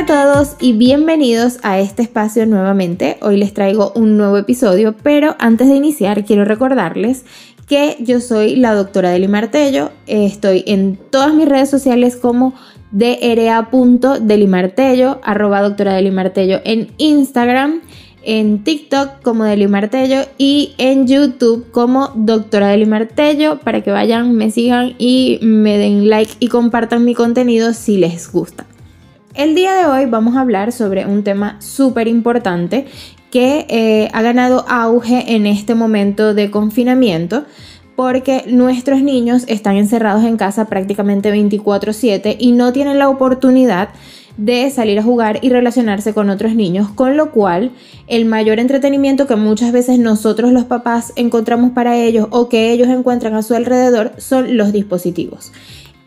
Hola a todos y bienvenidos a este espacio nuevamente. Hoy les traigo un nuevo episodio, pero antes de iniciar quiero recordarles que yo soy la doctora Deli Martello. Estoy en todas mis redes sociales como dra.delimartello, arroba doctora Delimartello en Instagram, en TikTok como Deli Martello y en YouTube como doctora Deli Martello para que vayan, me sigan y me den like y compartan mi contenido si les gusta. El día de hoy vamos a hablar sobre un tema súper importante que eh, ha ganado auge en este momento de confinamiento porque nuestros niños están encerrados en casa prácticamente 24/7 y no tienen la oportunidad de salir a jugar y relacionarse con otros niños, con lo cual el mayor entretenimiento que muchas veces nosotros los papás encontramos para ellos o que ellos encuentran a su alrededor son los dispositivos.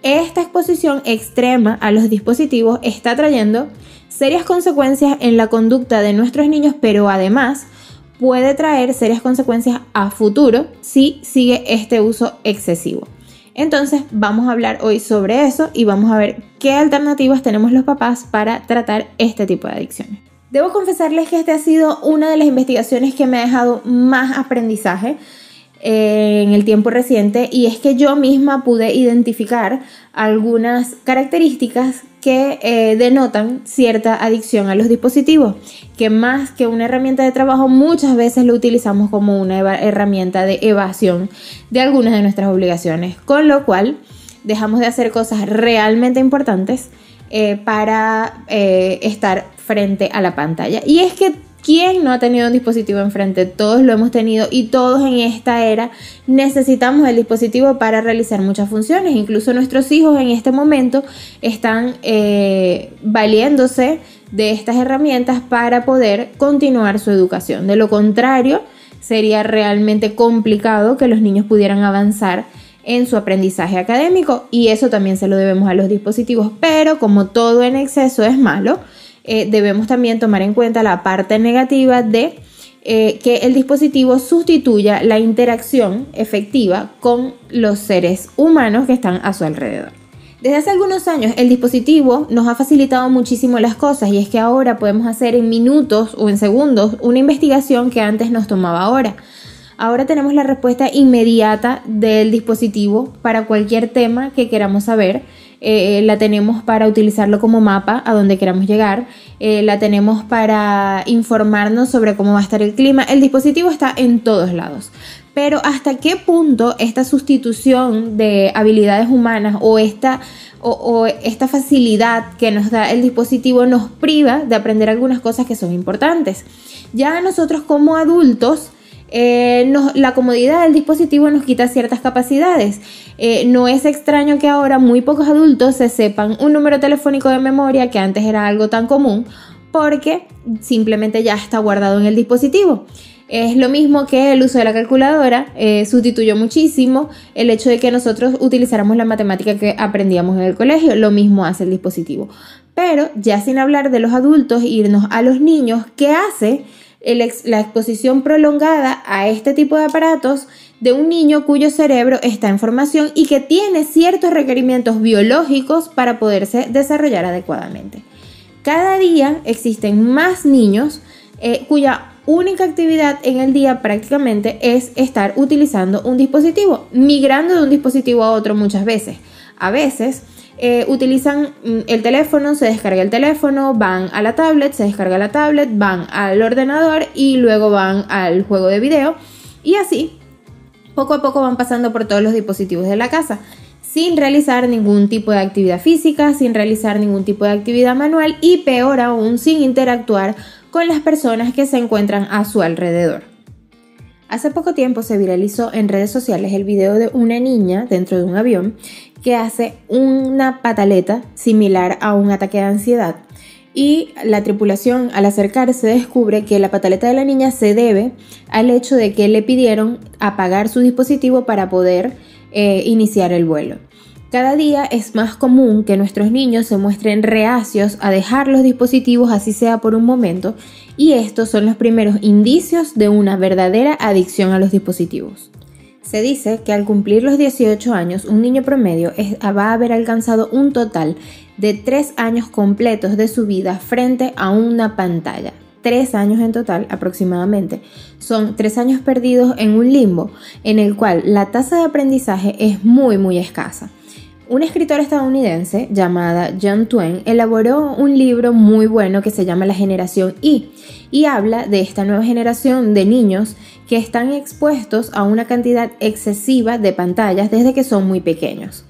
Esta exposición extrema a los dispositivos está trayendo serias consecuencias en la conducta de nuestros niños, pero además puede traer serias consecuencias a futuro si sigue este uso excesivo. Entonces vamos a hablar hoy sobre eso y vamos a ver qué alternativas tenemos los papás para tratar este tipo de adicciones. Debo confesarles que esta ha sido una de las investigaciones que me ha dejado más aprendizaje en el tiempo reciente y es que yo misma pude identificar algunas características que eh, denotan cierta adicción a los dispositivos, que más que una herramienta de trabajo muchas veces lo utilizamos como una herramienta de evasión de algunas de nuestras obligaciones, con lo cual dejamos de hacer cosas realmente importantes eh, para eh, estar frente a la pantalla. Y es que ¿Quién no ha tenido un dispositivo enfrente? Todos lo hemos tenido y todos en esta era necesitamos el dispositivo para realizar muchas funciones. Incluso nuestros hijos en este momento están eh, valiéndose de estas herramientas para poder continuar su educación. De lo contrario, sería realmente complicado que los niños pudieran avanzar en su aprendizaje académico y eso también se lo debemos a los dispositivos. Pero como todo en exceso es malo, eh, debemos también tomar en cuenta la parte negativa de eh, que el dispositivo sustituya la interacción efectiva con los seres humanos que están a su alrededor. Desde hace algunos años el dispositivo nos ha facilitado muchísimo las cosas y es que ahora podemos hacer en minutos o en segundos una investigación que antes nos tomaba horas. Ahora tenemos la respuesta inmediata del dispositivo para cualquier tema que queramos saber eh, la tenemos para utilizarlo como mapa a donde queramos llegar, eh, la tenemos para informarnos sobre cómo va a estar el clima. El dispositivo está en todos lados. Pero hasta qué punto esta sustitución de habilidades humanas o esta, o esta facilidad que nos da el dispositivo nos priva de aprender algunas cosas que son importantes. Ya nosotros como adultos eh, la comodidad del dispositivo nos quita ciertas capacidades. Eh, no es extraño que ahora muy pocos adultos se sepan un número telefónico de memoria que antes era algo tan común porque simplemente ya está guardado en el dispositivo. Es lo mismo que el uso de la calculadora, eh, sustituyó muchísimo el hecho de que nosotros utilizáramos la matemática que aprendíamos en el colegio, lo mismo hace el dispositivo. Pero ya sin hablar de los adultos, irnos a los niños, ¿qué hace? La exposición prolongada a este tipo de aparatos de un niño cuyo cerebro está en formación y que tiene ciertos requerimientos biológicos para poderse desarrollar adecuadamente. Cada día existen más niños eh, cuya única actividad en el día prácticamente es estar utilizando un dispositivo, migrando de un dispositivo a otro muchas veces. A veces eh, utilizan mm, el teléfono, se descarga el teléfono, van a la tablet, se descarga la tablet, van al ordenador y luego van al juego de video. Y así, poco a poco van pasando por todos los dispositivos de la casa, sin realizar ningún tipo de actividad física, sin realizar ningún tipo de actividad manual y peor aún, sin interactuar con las personas que se encuentran a su alrededor. Hace poco tiempo se viralizó en redes sociales el video de una niña dentro de un avión que hace una pataleta similar a un ataque de ansiedad. Y la tripulación al acercarse descubre que la pataleta de la niña se debe al hecho de que le pidieron apagar su dispositivo para poder eh, iniciar el vuelo. Cada día es más común que nuestros niños se muestren reacios a dejar los dispositivos así sea por un momento y estos son los primeros indicios de una verdadera adicción a los dispositivos. Se dice que al cumplir los 18 años, un niño promedio va a haber alcanzado un total de tres años completos de su vida frente a una pantalla. Tres años en total aproximadamente. Son tres años perdidos en un limbo en el cual la tasa de aprendizaje es muy muy escasa. Una escritora estadounidense llamada John Twain elaboró un libro muy bueno que se llama La generación Y y habla de esta nueva generación de niños que están expuestos a una cantidad excesiva de pantallas desde que son muy pequeños.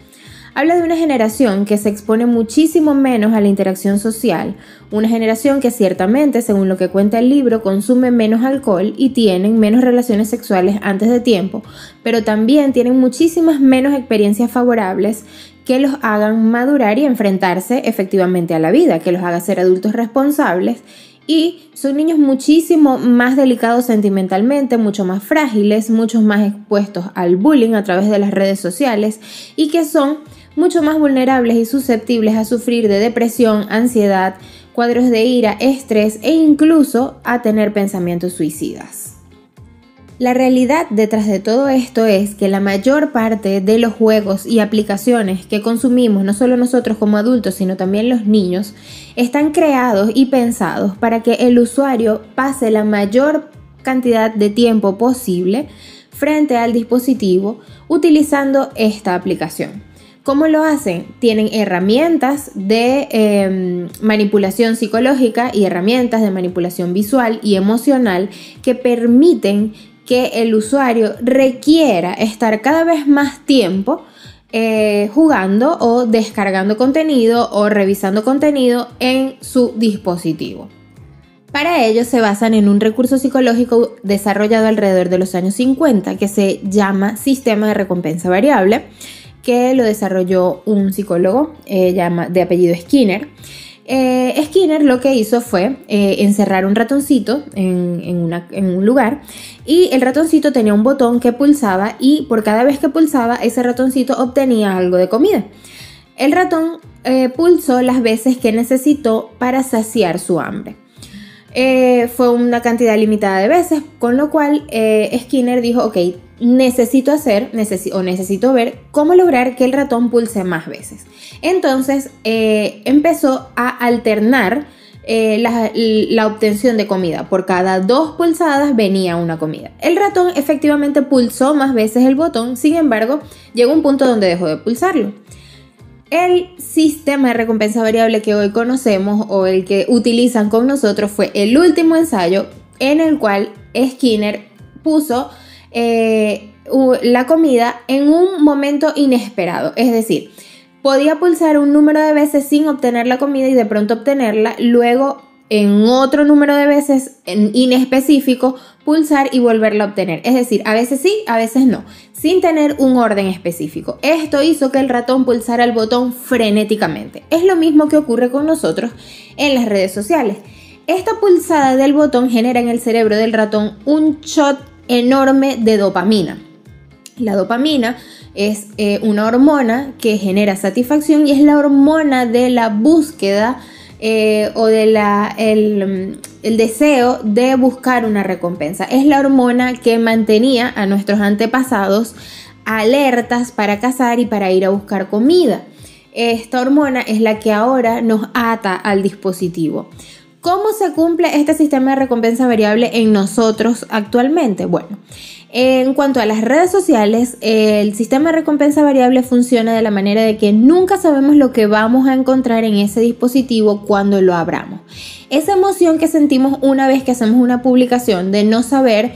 Habla de una generación que se expone muchísimo menos a la interacción social, una generación que ciertamente, según lo que cuenta el libro, consume menos alcohol y tienen menos relaciones sexuales antes de tiempo, pero también tienen muchísimas menos experiencias favorables que los hagan madurar y enfrentarse efectivamente a la vida, que los haga ser adultos responsables y son niños muchísimo más delicados sentimentalmente, mucho más frágiles, mucho más expuestos al bullying a través de las redes sociales y que son mucho más vulnerables y susceptibles a sufrir de depresión, ansiedad, cuadros de ira, estrés e incluso a tener pensamientos suicidas. La realidad detrás de todo esto es que la mayor parte de los juegos y aplicaciones que consumimos, no solo nosotros como adultos, sino también los niños, están creados y pensados para que el usuario pase la mayor cantidad de tiempo posible frente al dispositivo utilizando esta aplicación. ¿Cómo lo hacen? Tienen herramientas de em, manipulación psicológica y herramientas de manipulación visual y emocional que permiten que el usuario requiera estar cada vez más tiempo eh, jugando o descargando contenido o revisando contenido en su dispositivo. Para ello se basan en un recurso psicológico desarrollado alrededor de los años 50 que se llama sistema de recompensa variable, que lo desarrolló un psicólogo eh, de apellido Skinner. Eh, Skinner lo que hizo fue eh, encerrar un ratoncito en, un lugar y el ratoncito tenía un botón que pulsaba y por cada vez que pulsaba ese ratoncito obtenía algo de comida. El ratón pulsó las veces que necesitó para saciar su hambre. fue una cantidad limitada de veces, con lo cual Skinner dijo, ok, necesito hacer o necesito ver cómo lograr que el ratón pulse más veces. Entonces eh, empezó a alternar eh, la, obtención de comida. Por cada dos pulsadas venía una comida. El ratón efectivamente pulsó más veces el botón, sin embargo, llegó un punto donde dejó de pulsarlo. El sistema de recompensa variable que hoy conocemos o el que utilizan con nosotros fue el último ensayo en el cual Skinner puso eh, la comida en un momento inesperado. Es decir, podía pulsar un número de veces sin obtener la comida y de pronto obtenerla, luego en otro número de veces en inespecífico pulsar y volverla a obtener. Es decir, a veces sí, a veces no, sin tener un orden específico. Esto hizo que el ratón pulsara el botón frenéticamente. Es lo mismo que ocurre con nosotros en las redes sociales. Esta pulsada del botón genera en el cerebro del ratón un shot enorme de dopamina. La dopamina es eh, una hormona que genera satisfacción y es la hormona de la búsqueda eh, o de el, deseo de buscar una recompensa. Es la hormona que mantenía a nuestros antepasados alertas para cazar y para ir a buscar comida. Esta hormona es la que ahora nos ata al dispositivo. ¿Cómo se cumple este sistema de recompensa variable en nosotros actualmente? Bueno, en cuanto a las redes sociales, el sistema de recompensa variable funciona de la manera de que nunca sabemos lo que vamos a encontrar en ese dispositivo cuando lo abramos. Esa emoción que sentimos una vez que hacemos una publicación de no saber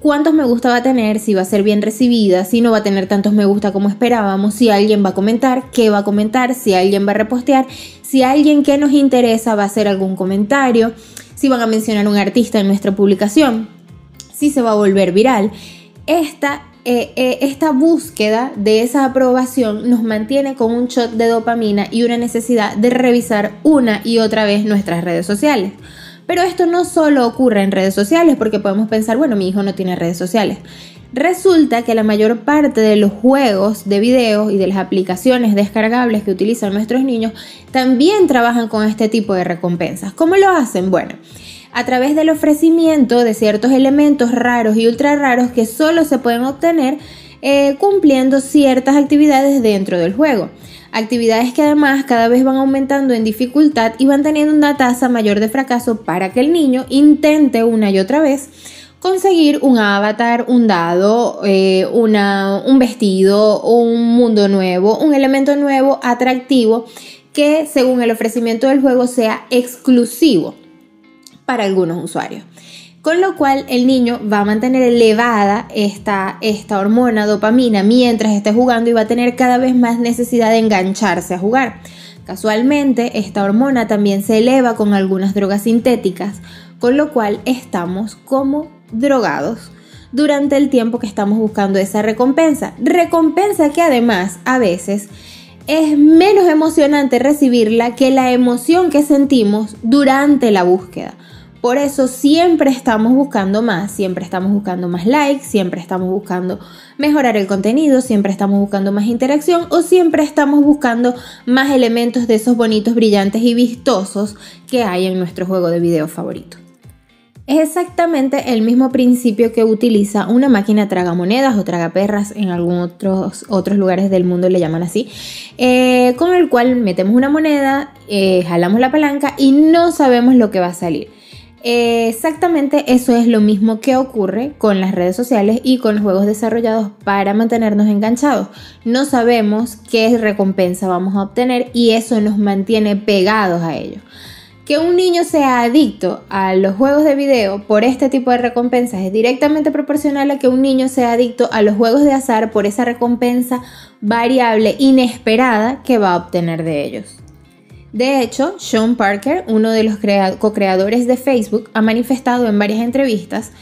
cuántos me gusta va a tener, si va a ser bien recibida, si no va a tener tantos me gusta como esperábamos, si alguien va a comentar, qué va a comentar, si alguien va a repostear, si alguien que nos interesa va a hacer algún comentario, si van a mencionar un artista en nuestra publicación, si se va a volver viral. Esta, eh, eh, esta búsqueda de esa aprobación nos mantiene con un shot de dopamina y una necesidad de revisar una y otra vez nuestras redes sociales. Pero esto no solo ocurre en redes sociales, porque podemos pensar, bueno, mi hijo no tiene redes sociales. Resulta que la mayor parte de los juegos de video y de las aplicaciones descargables que utilizan nuestros niños también trabajan con este tipo de recompensas. ¿Cómo lo hacen? Bueno, a través del ofrecimiento de ciertos elementos raros y ultra raros que solo se pueden obtener eh, cumpliendo ciertas actividades dentro del juego. Actividades que además cada vez van aumentando en dificultad y van teniendo una tasa mayor de fracaso para que el niño intente una y otra vez conseguir un avatar, un dado, eh, una, un vestido, un mundo nuevo, un elemento nuevo, atractivo, que según el ofrecimiento del juego sea exclusivo para algunos usuarios. Con lo cual el niño va a mantener elevada esta, esta hormona dopamina mientras esté jugando y va a tener cada vez más necesidad de engancharse a jugar. Casualmente, esta hormona también se eleva con algunas drogas sintéticas, con lo cual estamos como drogados durante el tiempo que estamos buscando esa recompensa. Recompensa que además a veces es menos emocionante recibirla que la emoción que sentimos durante la búsqueda. Por eso siempre estamos buscando más, siempre estamos buscando más likes, siempre estamos buscando mejorar el contenido, siempre estamos buscando más interacción o siempre estamos buscando más elementos de esos bonitos, brillantes y vistosos que hay en nuestro juego de video favorito. Es exactamente el mismo principio que utiliza una máquina tragamonedas o tragaperras, en algunos otros, otros lugares del mundo le llaman así, eh, con el cual metemos una moneda, eh, jalamos la palanca y no sabemos lo que va a salir. Exactamente eso es lo mismo que ocurre con las redes sociales y con los juegos desarrollados para mantenernos enganchados. No sabemos qué recompensa vamos a obtener y eso nos mantiene pegados a ello. Que un niño sea adicto a los juegos de video por este tipo de recompensas es directamente proporcional a que un niño sea adicto a los juegos de azar por esa recompensa variable inesperada que va a obtener de ellos. De hecho, Sean Parker, uno de los co-creadores de Facebook, ha manifestado en varias entrevistas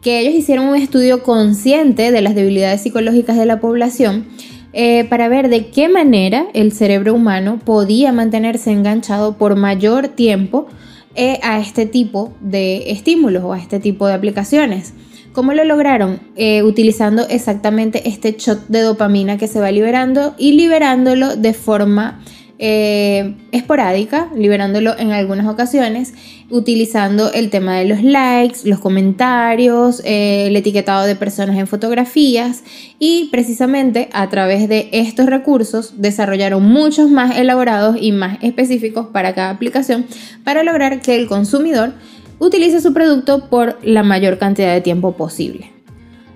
que ellos hicieron un estudio consciente de las debilidades psicológicas de la población eh, para ver de qué manera el cerebro humano podía mantenerse enganchado por mayor tiempo eh, a este tipo de estímulos o a este tipo de aplicaciones. ¿Cómo lo lograron? Eh, utilizando exactamente este shot de dopamina que se va liberando y liberándolo de forma eh, esporádica, liberándolo en algunas ocasiones, utilizando el tema de los likes, los comentarios, eh, el etiquetado de personas en fotografías y precisamente a través de estos recursos desarrollaron muchos más elaborados y más específicos para cada aplicación para lograr que el consumidor utilice su producto por la mayor cantidad de tiempo posible.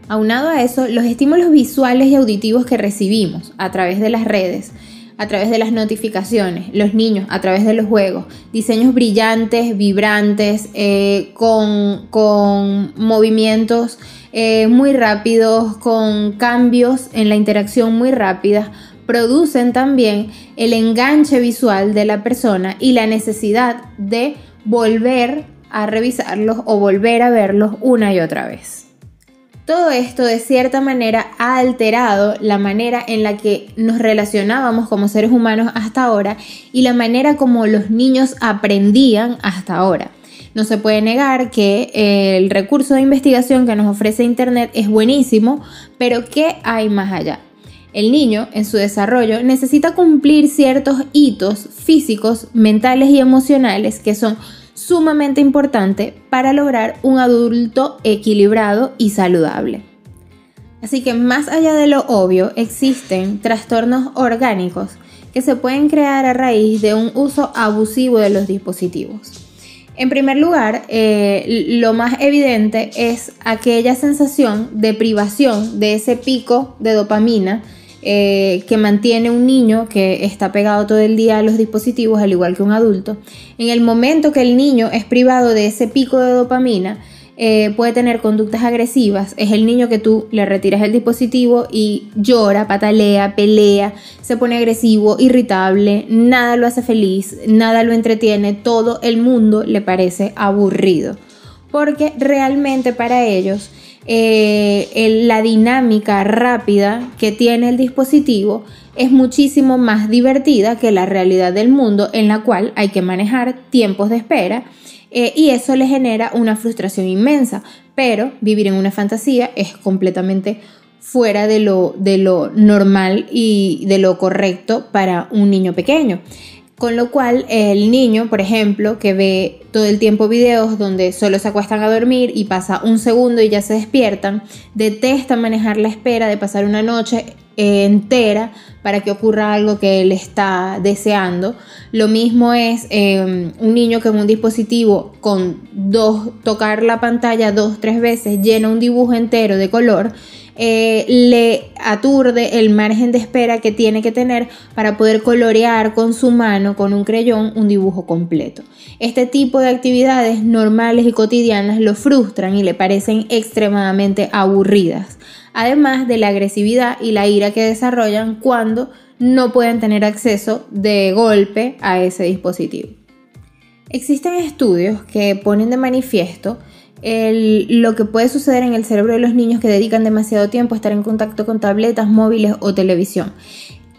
Aunado a eso, los estímulos visuales y auditivos que recibimos a través de las redes, a través de las notificaciones, los niños a través de los juegos, diseños brillantes, vibrantes, eh, con, movimientos eh, muy rápidos, con cambios en la interacción muy rápidas, producen también el enganche visual de la persona y la necesidad de volver a revisarlos o volver a verlos una y otra vez. Todo esto de cierta manera ha alterado la manera en la que nos relacionábamos como seres humanos hasta ahora y la manera como los niños aprendían hasta ahora. No se puede negar que eh, el recurso de investigación que nos ofrece Internet es buenísimo, pero ¿qué hay más allá? El niño, en su desarrollo, necesita cumplir ciertos hitos físicos, mentales y emocionales que son sumamente importante para lograr un adulto equilibrado y saludable. Así que más allá de lo obvio, existen trastornos orgánicos que se pueden crear a raíz de un uso abusivo de los dispositivos. En primer lugar, eh, lo más evidente es aquella sensación de privación de ese pico de dopamina eh, que mantiene un niño que está pegado todo el día a los dispositivos, al igual que un adulto, en el momento que el niño es privado de ese pico de dopamina, eh, puede tener conductas agresivas. Es el niño que tú le retiras el dispositivo y llora, patalea, pelea, se pone agresivo, irritable, nada lo hace feliz, nada lo entretiene, todo el mundo le parece aburrido. Porque realmente para ellos eh, la dinámica rápida que tiene el dispositivo es muchísimo más divertida que la realidad del mundo en la cual hay que manejar tiempos de espera eh, y eso le genera una frustración inmensa. Pero vivir en una fantasía es completamente fuera de lo, de lo normal y de lo correcto para un niño pequeño. Con lo cual, el niño, por ejemplo, que ve todo el tiempo videos donde solo se acuestan a dormir y pasa un segundo y ya se despiertan, detesta manejar la espera de pasar una noche entera para que ocurra algo que él está deseando. Lo mismo es em, un niño que en un dispositivo con dos, tocar la pantalla dos, tres veces llena un dibujo entero de color. Eh, le aturde el margen de espera que tiene que tener para poder colorear con su mano, con un creyón, un dibujo completo. Este tipo de actividades normales y cotidianas lo frustran y le parecen extremadamente aburridas, además de la agresividad y la ira que desarrollan cuando no pueden tener acceso de golpe a ese dispositivo. Existen estudios que ponen de manifiesto lo que puede suceder en el cerebro de los niños que dedican demasiado tiempo a estar en contacto con tabletas, móviles o televisión.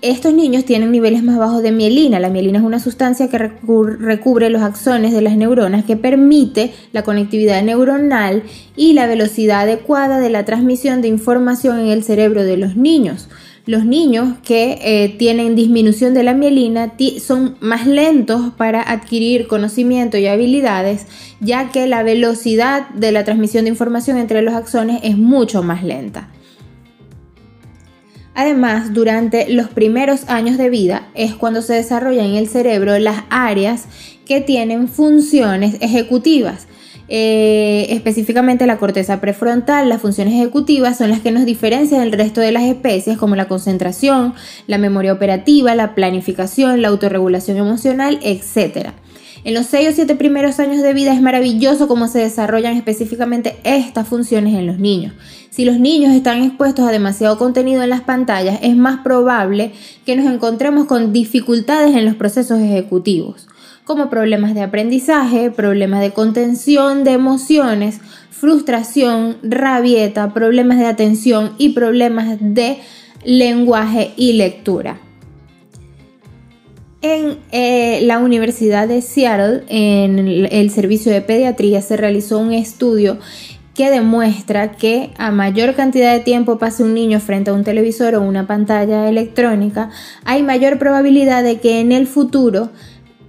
Estos niños tienen niveles más bajos de mielina. La mielina es una sustancia que recubre los axones de las neuronas que permite la conectividad neuronal y la velocidad adecuada de la transmisión de información en el cerebro de los niños los niños que eh, tienen disminución de la mielina son más lentos para adquirir conocimiento y habilidades, ya que la velocidad de la transmisión de información entre los axones es mucho más lenta. Además, durante los primeros años de vida es cuando se desarrollan en el cerebro las áreas que tienen funciones ejecutivas eh, específicamente la corteza prefrontal, las funciones ejecutivas son las que nos diferencian del resto de las especies como la concentración, la memoria operativa, la planificación, la autorregulación emocional, etc. En los 6 o 7 primeros años de vida es maravilloso cómo se desarrollan específicamente estas funciones en los niños. Si los niños están expuestos a demasiado contenido en las pantallas, es más probable que nos encontremos con dificultades en los procesos ejecutivos como problemas de aprendizaje, problemas de contención de emociones, frustración, rabieta, problemas de atención y problemas de lenguaje y lectura. En eh, la Universidad de Seattle, en el servicio de pediatría, se realizó un estudio que demuestra que a mayor cantidad de tiempo pase un niño frente a un televisor o una pantalla electrónica, hay mayor probabilidad de que en el futuro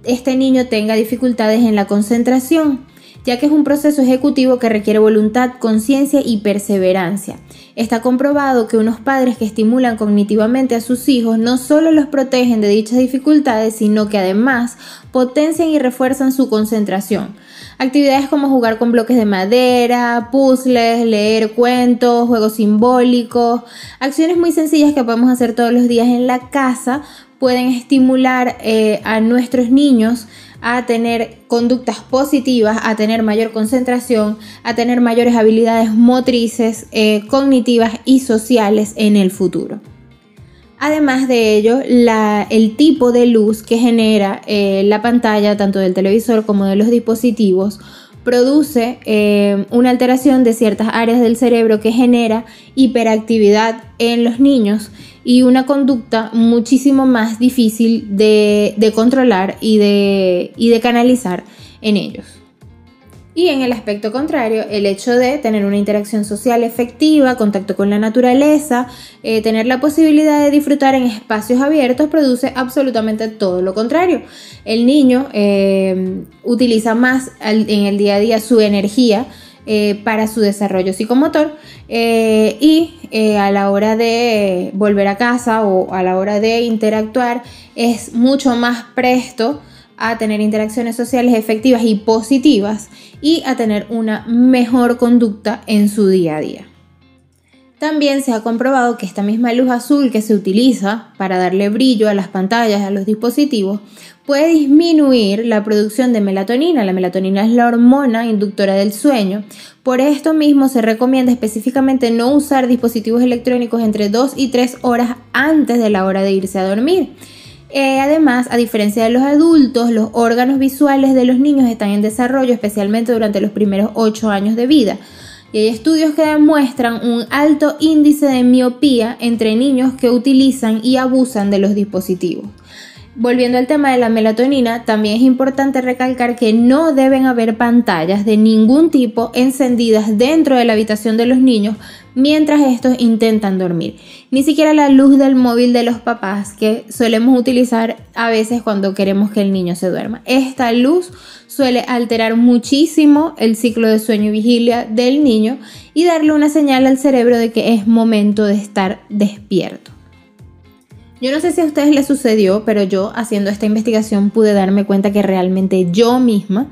este niño tenga dificultades en la concentración, ya que es un proceso ejecutivo que requiere voluntad, conciencia y perseverancia. Está comprobado que unos padres que estimulan cognitivamente a sus hijos no solo los protegen de dichas dificultades, sino que además potencian y refuerzan su concentración. Actividades como jugar con bloques de madera, puzzles, leer cuentos, juegos simbólicos, acciones muy sencillas que podemos hacer todos los días en la casa pueden estimular eh, a nuestros niños a tener conductas positivas, a tener mayor concentración, a tener mayores habilidades motrices, eh, cognitivas y sociales en el futuro. Además de ello, el tipo de luz que genera eh, la pantalla, tanto del televisor como de los dispositivos, produce una alteración de ciertas áreas del cerebro que genera hiperactividad en los niños y una conducta muchísimo más difícil de, controlar y de, y de canalizar en ellos. Y en el aspecto contrario, el hecho de tener una interacción social efectiva, contacto con la naturaleza, eh, tener la posibilidad de disfrutar en espacios abiertos, produce absolutamente todo lo contrario. El niño eh, utiliza más en el día a día su energía eh, para su desarrollo psicomotor y a la hora de volver a casa o a la hora de interactuar es mucho más presto a tener interacciones sociales efectivas y positivas y a tener una mejor conducta en su día a día. También se ha comprobado que esta misma luz azul que se utiliza para darle brillo a las pantallas, a los dispositivos, puede disminuir la producción de melatonina. La melatonina es la hormona inductora del sueño. Por esto mismo se recomienda específicamente no usar dispositivos electrónicos entre 2 y 3 horas antes de la hora de irse a dormir. Eh, además, a diferencia de los adultos, los órganos visuales de los niños están en desarrollo, especialmente durante los primeros 8 años de vida. Y hay estudios que demuestran un alto índice de miopía entre niños que utilizan y abusan de los dispositivos. Volviendo al tema de la melatonina, también es importante recalcar que no deben haber pantallas de ningún tipo encendidas dentro de la habitación de los niños mientras estos intentan dormir. Ni siquiera la luz del móvil de los papás que solemos utilizar a veces cuando queremos que el niño se duerma. Esta luz suele alterar muchísimo el ciclo de sueño y vigilia del niño y darle una señal al cerebro de que es momento de estar despierto. Yo no sé si a ustedes les sucedió, pero yo haciendo esta investigación pude darme cuenta que realmente yo misma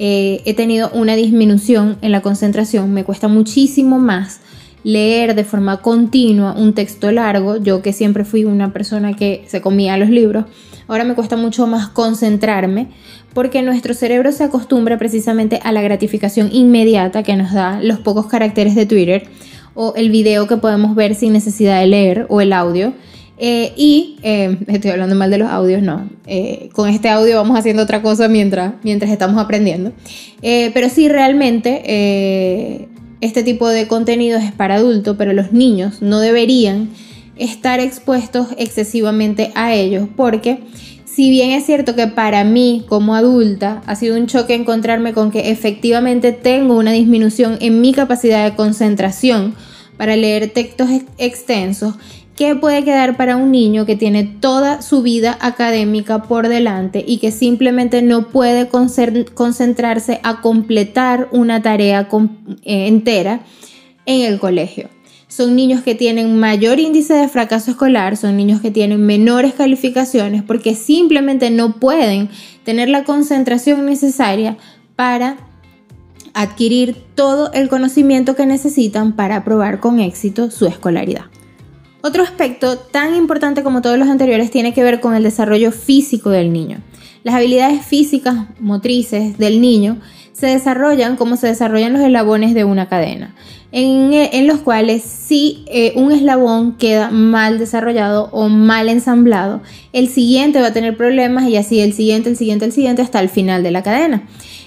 eh, he tenido una disminución en la concentración. Me cuesta muchísimo más leer de forma continua un texto largo. Yo que siempre fui una persona que se comía los libros, ahora me cuesta mucho más concentrarme porque nuestro cerebro se acostumbra precisamente a la gratificación inmediata que nos da los pocos caracteres de Twitter o el video que podemos ver sin necesidad de leer o el audio. Eh, y eh, estoy hablando mal de los audios, no. Eh, con este audio vamos haciendo otra cosa mientras, mientras estamos aprendiendo. pero sí, realmente este tipo de contenidos es para adultos, pero los niños no deberían estar expuestos excesivamente a ellos porque si bien es cierto que para mí como adulta ha sido un choque encontrarme con que efectivamente tengo una disminución en mi capacidad de concentración para leer textos extensos, ¿qué puede quedar para un niño que tiene toda su vida académica por delante y que simplemente no puede concentrarse a completar una tarea eh, entera en el colegio? son niños que tienen mayor índice de fracaso escolar, son niños que tienen menores calificaciones porque simplemente no pueden tener la concentración necesaria para adquirir todo el conocimiento que necesitan para aprobar con éxito su escolaridad. Otro aspecto tan importante como todos los anteriores tiene que ver con el desarrollo físico del niño. Las habilidades físicas motrices del niño se desarrollan como se desarrollan los eslabones de una cadena en, los cuales si eh, un eslabón queda mal desarrollado o mal ensamblado, el siguiente va a tener problemas y así el siguiente, el siguiente, el siguiente hasta el final de la cadena.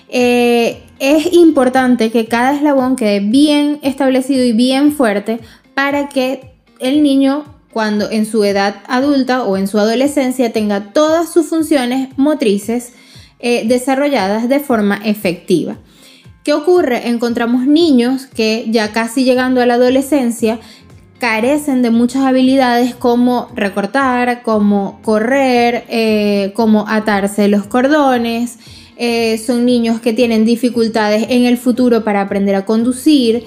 Eh, es importante que cada eslabón quede bien establecido y bien fuerte para que el niño cuando en su edad adulta o en su adolescencia tenga todas sus funciones motrices eh, desarrolladas de forma efectiva. ¿Qué ocurre? Encontramos niños que ya casi llegando a la adolescencia carecen de muchas habilidades como recortar, como correr, eh, como atarse los cordones. Eh, son niños que tienen dificultades en el futuro para aprender a conducir.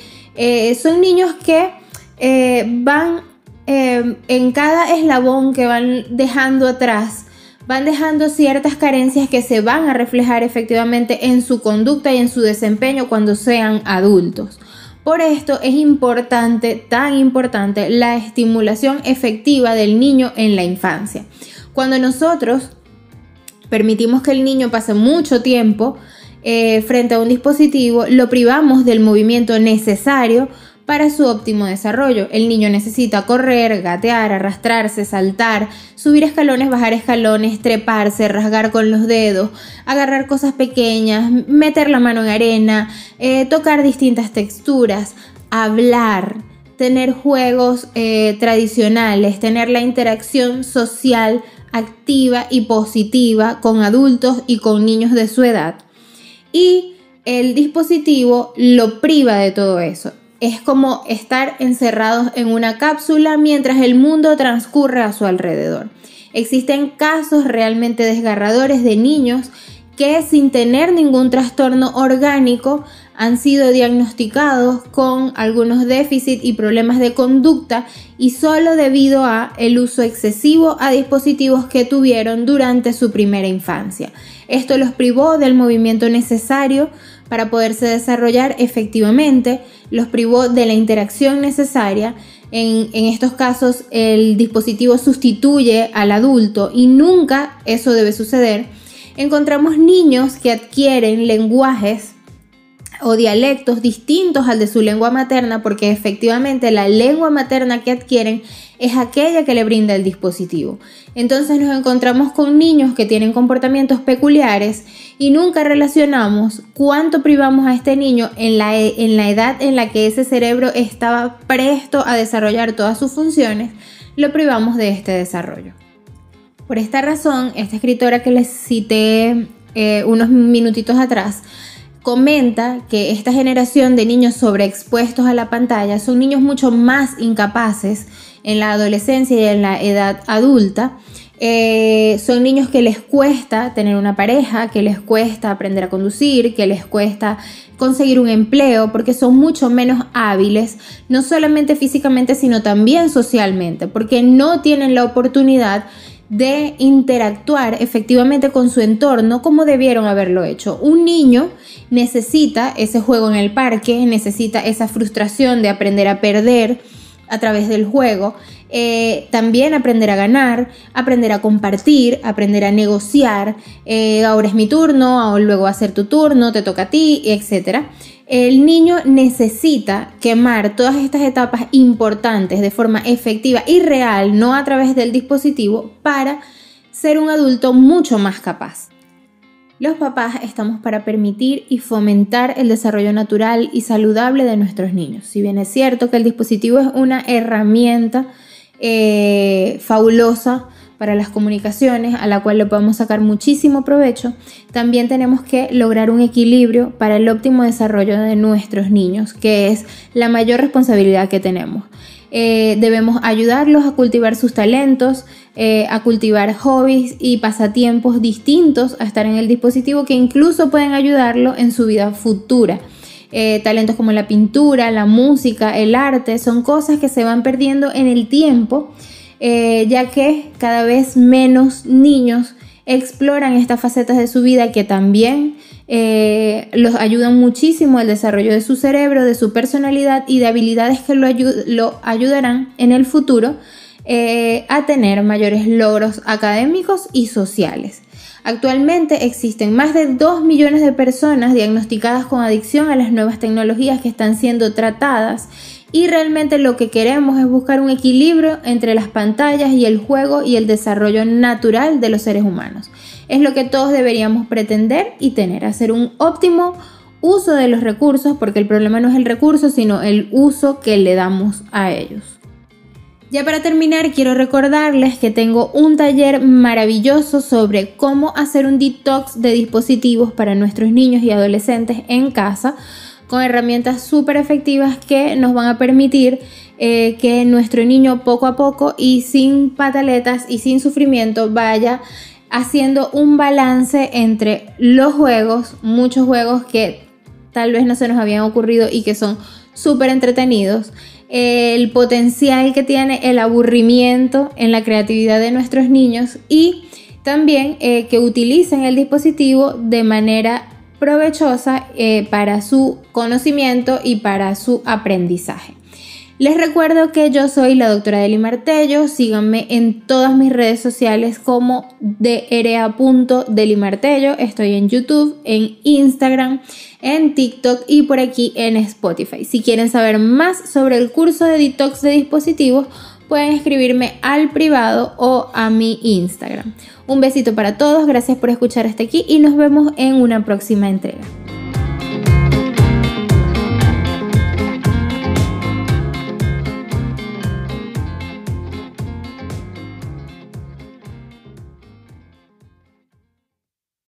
Son niños que van en cada eslabón que van dejando atrás van dejando ciertas carencias que se van a reflejar efectivamente en su conducta y en su desempeño cuando sean adultos. Por esto es importante, tan importante, la estimulación efectiva del niño en la infancia. Cuando nosotros permitimos que el niño pase mucho tiempo eh, frente a un dispositivo, lo privamos del movimiento necesario para su óptimo desarrollo. El niño necesita correr, gatear, arrastrarse, saltar, subir escalones, bajar escalones, treparse, rasgar con los dedos, agarrar cosas pequeñas, meter la mano en arena, eh, tocar distintas texturas, hablar, tener juegos eh, tradicionales, tener la interacción social activa y positiva con adultos y con niños de su edad. Y el dispositivo lo priva de todo eso es como estar encerrados en una cápsula mientras el mundo transcurre a su alrededor. Existen casos realmente desgarradores de niños que sin tener ningún trastorno orgánico han sido diagnosticados con algunos déficits y problemas de conducta y solo debido a el uso excesivo a dispositivos que tuvieron durante su primera infancia. Esto los privó del movimiento necesario para poderse desarrollar efectivamente, los privó de la interacción necesaria. En, estos casos el dispositivo sustituye al adulto y nunca eso debe suceder. Encontramos niños que adquieren lenguajes o dialectos distintos al de su lengua materna porque efectivamente la lengua materna que adquieren es aquella que le brinda el dispositivo. Entonces nos encontramos con niños que tienen comportamientos peculiares y nunca relacionamos cuánto privamos a este niño en la, e, en la edad en la que ese cerebro estaba presto a desarrollar todas sus funciones, lo privamos de este desarrollo. Por esta razón, esta escritora que les cité eh, unos minutitos atrás, comenta que esta generación de niños sobreexpuestos a la pantalla son niños mucho más incapaces en la adolescencia y en la edad adulta. Eh, son niños que les cuesta tener una pareja, que les cuesta aprender a conducir, que les cuesta conseguir un empleo, porque son mucho menos hábiles, no solamente físicamente, sino también socialmente, porque no tienen la oportunidad de interactuar efectivamente con su entorno como debieron haberlo hecho. Un niño necesita ese juego en el parque, necesita esa frustración de aprender a perder a través del juego eh, también aprender a ganar, aprender a compartir, aprender a negociar, eh, ahora es mi turno, luego va a ser tu turno, te toca a ti, etc. El niño necesita quemar todas estas etapas importantes de forma efectiva y real, no a través del dispositivo, para ser un adulto mucho más capaz. Los papás estamos para permitir y fomentar el desarrollo natural y saludable de nuestros niños. Si bien es cierto que el dispositivo es una herramienta eh, fabulosa para las comunicaciones, a la cual le podemos sacar muchísimo provecho, también tenemos que lograr un equilibrio para el óptimo desarrollo de nuestros niños, que es la mayor responsabilidad que tenemos. Eh, debemos ayudarlos a cultivar sus talentos, eh, a cultivar hobbies y pasatiempos distintos a estar en el dispositivo que incluso pueden ayudarlo en su vida futura. Eh, talentos como la pintura, la música, el arte, son cosas que se van perdiendo en el tiempo, eh, ya que cada vez menos niños exploran estas facetas de su vida que también eh, los ayudan muchísimo al desarrollo de su cerebro, de su personalidad y de habilidades que lo, lo ayudarán en el futuro a tener mayores logros académicos y sociales. Actualmente existen más de 2 millones de personas diagnosticadas con adicción a las nuevas tecnologías que están siendo tratadas y realmente lo que queremos es buscar un equilibrio entre las pantallas y el juego y el desarrollo natural de los seres humanos. Es lo que todos deberíamos pretender y tener, hacer un óptimo uso de los recursos porque el problema no es el recurso sino el uso que le damos a ellos. Ya para terminar, quiero recordarles que tengo un taller maravilloso sobre cómo hacer un detox de dispositivos para nuestros niños y adolescentes en casa, con herramientas súper efectivas que nos van a permitir eh, que nuestro niño poco a poco y sin pataletas y sin sufrimiento vaya haciendo un balance entre los juegos, muchos juegos que tal vez no se nos habían ocurrido y que son súper entretenidos, el potencial que tiene el aburrimiento en la creatividad de nuestros niños y también eh, que utilicen el dispositivo de manera provechosa eh, para su conocimiento y para su aprendizaje. Les recuerdo que yo soy la doctora Deli Martello, síganme en todas mis redes sociales como dra.delimartello, estoy en YouTube, en Instagram, en TikTok y por aquí en Spotify. Si quieren saber más sobre el curso de detox de dispositivos, pueden escribirme al privado o a mi Instagram. Un besito para todos, gracias por escuchar hasta aquí y nos vemos en una próxima entrega.